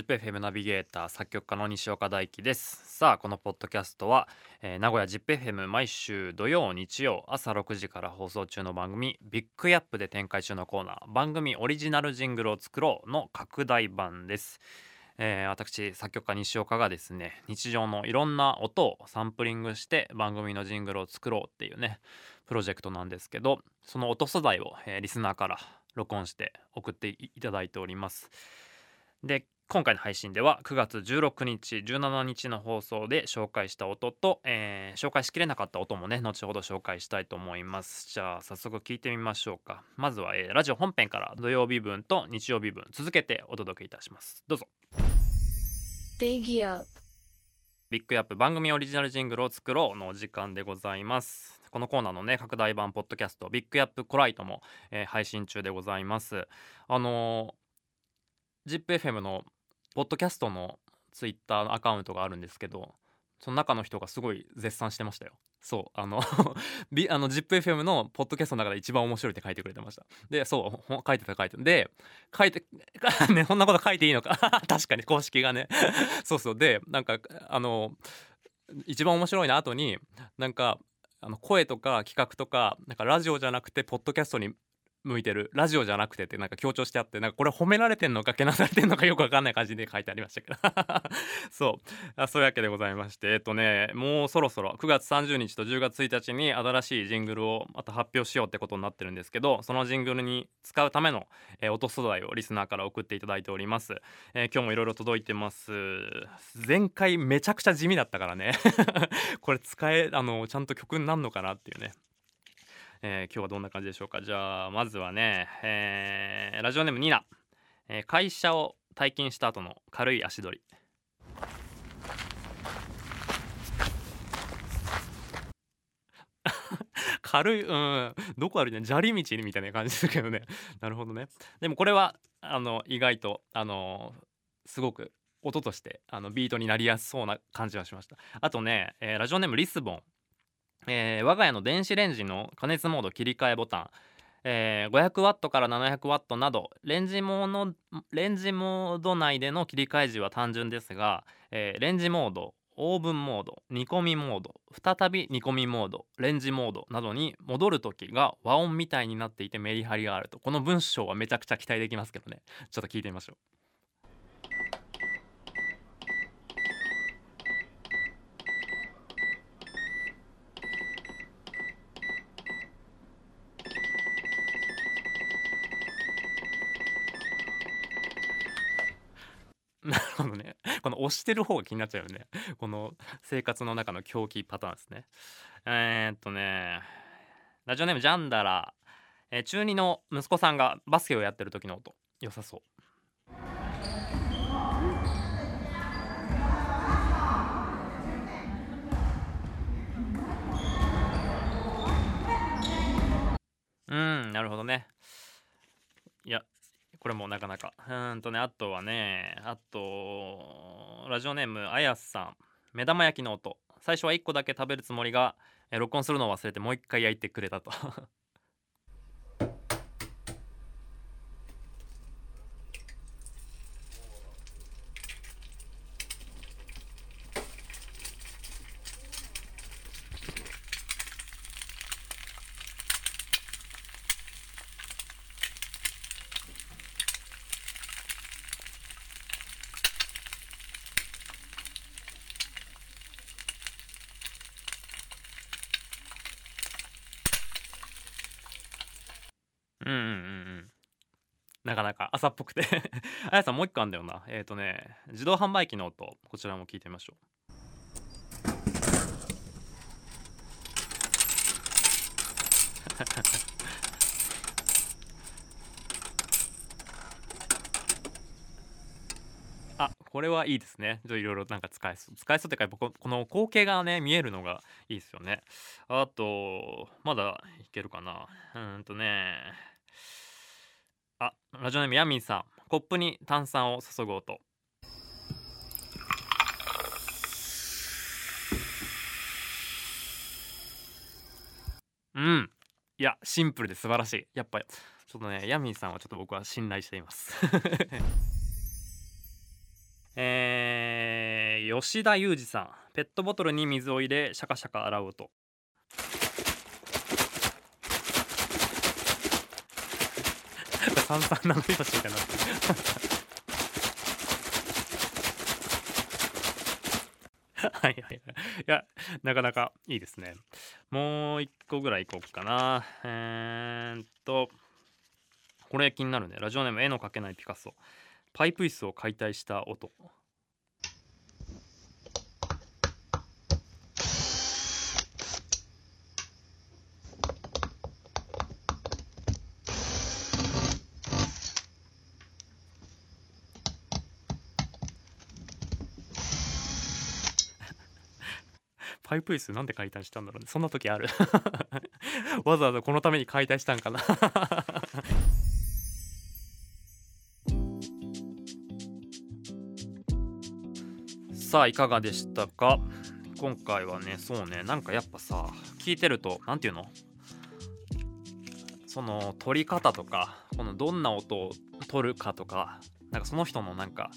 ZIPFM ナビゲーター作曲家の西岡大樹です。さあこのポッドキャストは、えー名古屋 ZIPFM 毎週土曜日曜朝6時から放送中の番組ビッグアップで展開中のコーナー番組オリジナルジングルを作ろうの拡大版です。えー私作曲家西岡がですね日常のいろんな音をサンプリングして番組のジングルを作ろうっていうねプロジェクトなんですけどその音素材を、えーリスナーから録音して送っていいただいております。で今回の配信では9月16日17日の放送で紹介した音と、えー紹介しきれなかった音もね後ほど紹介したいと思います。じゃあ早速聞いてみましょうか。まずは、えーラジオ本編から土曜日分と日曜日分続けてお届けいたします。どうぞ。Big Up. ビッグアップ番組オリジナルジングルを作ろうのお時間でございます。このコーナーのね拡大版ポッドキャストビッグアップコライトも、えー配信中でございます。あのー ZIPFM のポッドキャストのツイッターのアカウントがあるんですけどその中の人がすごい絶賛してましたよ。そうあの あの ZIPFM のポッドキャストの中で一番面白いって書いてくれてました。でそう書いてた書いてた。で書いて ねそんなこと書いていいのか？確かに公式がね。そうそう。でなんかあの一番面白いな後になんかあの声とか企画とかなんかラジオじゃなくてポッドキャストに向いてるラジオじゃなくてってなんか強調してあってなんかこれ褒められてんのかけなされてんのかよくわかんない感じで書いてありましたけど。そう。あそういうわけでございまして。えっとねもうそろそろ9月30日と10月1日に新しいジングルをまた発表しようってことになってるんですけどそのジングルに使うための、えー音素材をリスナーから送っていただいております、えー今日もいろいろ届いてます。前回めちゃくちゃ地味だったからね。これ使えあのちゃんと曲になるのかなっていうね。えー今日はどんな感じでしょうか？じゃあまずはね、えーラジオネームニナ、えー会社を退勤した後の軽い足取り。軽いうんどこ歩いてん砂利道みたいな感じですけどね。なるほどね。でもこれはあの意外とあのすごく音としてあのビートになりやすそうな感じはしました。あとね、えーラジオネームリスボン。えー我が家の電子レンジの加熱モード切り替えボタン、えー 500W から 700W などレンジモードレンジモード内での切り替え時は単純ですが、えーレンジモードオーブンモード煮込みモード再び煮込みモードレンジモードなどに戻る時が和音みたいになっていてメリハリがあると。この文章はめちゃくちゃ期待できますけどね。ちょっと聞いてみましょう。なるほどね。この押してる方が気になっちゃうよね。この生活の中の狂気パターンですね。えー、っとね、ラジオネームジャンダラ、えー中2の息子さんがバスケをやってる時の音、良さそう。うーん、なるほどね。いや、これもなかなか。うんとね、あとはね、あと、ラジオネーム、あやさん。目玉焼きの音。最初は1個だけ食べるつもりが、録音するのを忘れてもう一回焼いてくれたと。なかなか朝っぽくて。あやさんもう一個あんだよな。えっ、ー、とね、自動販売機の音、こちらも聞いてみましょう。あ、これはいいですね。いろいろなんか使えそう。使えそうってか、この光景がね、見えるのがいいですよね。あと、まだいけるかな。うんとね。あ、ラジオネームヤミンさん。コップに炭酸を注ぐ音。うん。いや、シンプルで素晴らしい。やっぱ、ちょっとね、ヤミンさんはちょっと僕は信頼しています。えー吉田裕二さんペットボトルに水を入れシャカシャカ洗う音三三七拍子みたいになって。るはいはいはい。いやなかなかいいですね。もう一個ぐらいいこうかな。えー、っとこれ気になるね。ラジオネーム絵の描けないピカソ。パイプ椅子を解体した音。パイプ椅子なんで解体したんだろうね。そんな時ある。わざわざこのために解体したんかな。さあいかがでしたか？今回はねそうねなんかやっぱさ聞いてると何て言うの？その取り方とかこのどんな音を取るかとかなんかその人のなんか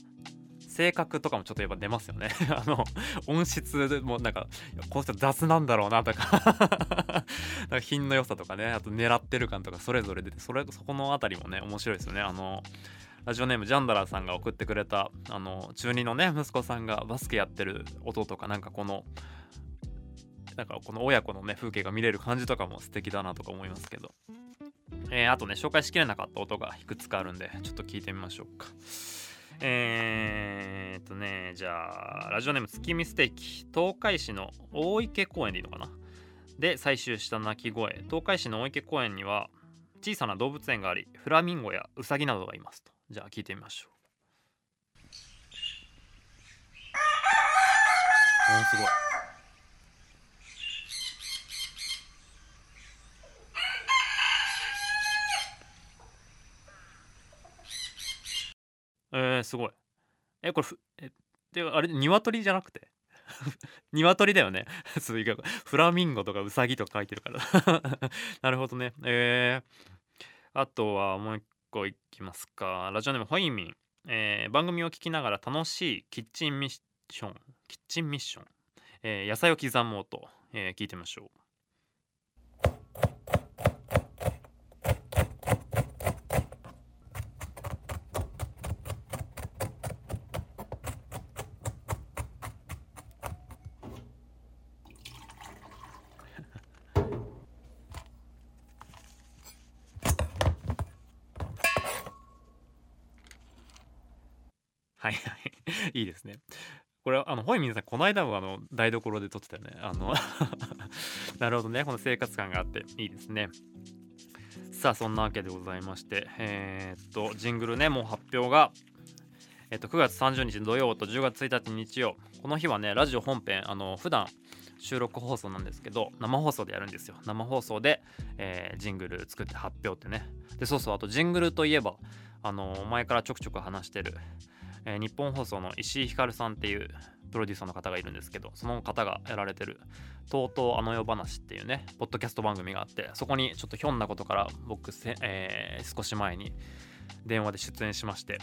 性格とかもちょっとやっぱ出ますよね。あの音質でもなんかいやこの人雑なんだろうなとか。品の良さとかねあと狙ってる感とかそれぞれ出てそれそこのあたりもね面白いですよね。あのラジオネームジャンダラーさんが送ってくれたあの中2のね息子さんがバスケやってる音とかなんかこのなんかこの親子のね風景が見れる感じとかも素敵だなとか思いますけど、えーあとね紹介しきれなかった音がいくつかあるんでちょっと聞いてみましょうか。えー、じゃあラジオネーム月見ステーキ。東海市の大池公園でいいのかな？で採集した鳴き声。東海市の大池公園には小さな動物園がありフラミンゴやウサギなどがいますと。じゃあ聞いてみましょう。おすごい。えー、すごい。えこれふえであれ鶏じゃなくて？鶏だよね。フラミンゴとかウサギとか書いてるから。なるほどね。えー、あとはもう一個いきますか。ラジオネームホイミン、えー番組を聞きながら楽しいキッチンミッションキッチンミッション、えー野菜を刻もうと、え聞いてみましょう。はいはい。いいですね。これあのホイミンさんこの間もあの台所で撮ってたよね。あの なるほどね。この生活感があっていいですね。さあそんなわけでございましてえーっとジングルねもう発表がえっと9月30日土曜と10月1日日曜。この日はねラジオ本編あの普段収録放送なんですけど生放送でやるんですよ。生放送で、えージングル作って発表ってね。でそうそうあとジングルといえばあの前からちょくちょく話してる、えー日本放送の石井ひかるさんっていうプロデューサーの方がいるんですけどその方がやられてる「とうとうあの世話」っていうねポッドキャスト番組があってそこにちょっとひょんなことから僕せ、えー少し前に電話で出演しまして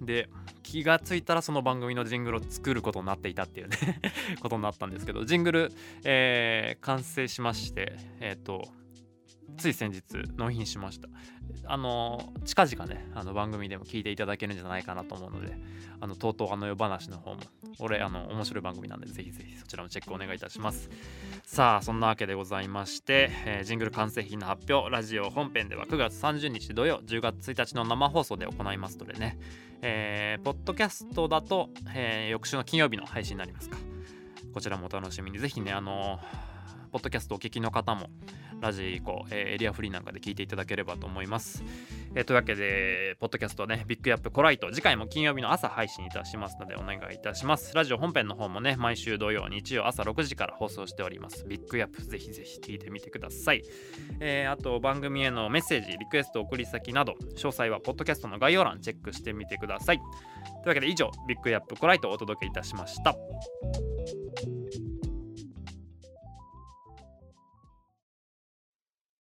で気がついたらその番組のジングルを作ることになっていたっていうね ことになったんですけどジングル、えー完成しましてえっ、とつい先日納品しました。あの近々ねあの番組でも聞いていただけるんじゃないかなと思うのであのとうとうあの世話の方も俺あの面白い番組なんでぜひぜひそちらのチェックお願いいたします。さあそんなわけでございまして、えージングル完成品の発表ラジオ本編では9月30日土曜10月1日の生放送で行いますのでねえーポッドキャストだと、えー翌週の金曜日の配信になりますか。こちらもお楽しみに。ぜひねあのポッドキャストお聞きの方もラジコ、えーエリアフリーなんかで聞いていただければと思います、えーというわけでポッドキャストねビッグアップコライト次回も金曜日の朝配信いたしますのでお願いいたします。ラジオ本編の方もね毎週土曜日曜朝6時から放送しております。ビッグアップぜひぜひ聞いてみてください。えーあと番組へのメッセージリクエスト送り先など詳細はポッドキャストの概要欄チェックしてみてください。というわけで以上ビッグアップコライトをお届けいたしました。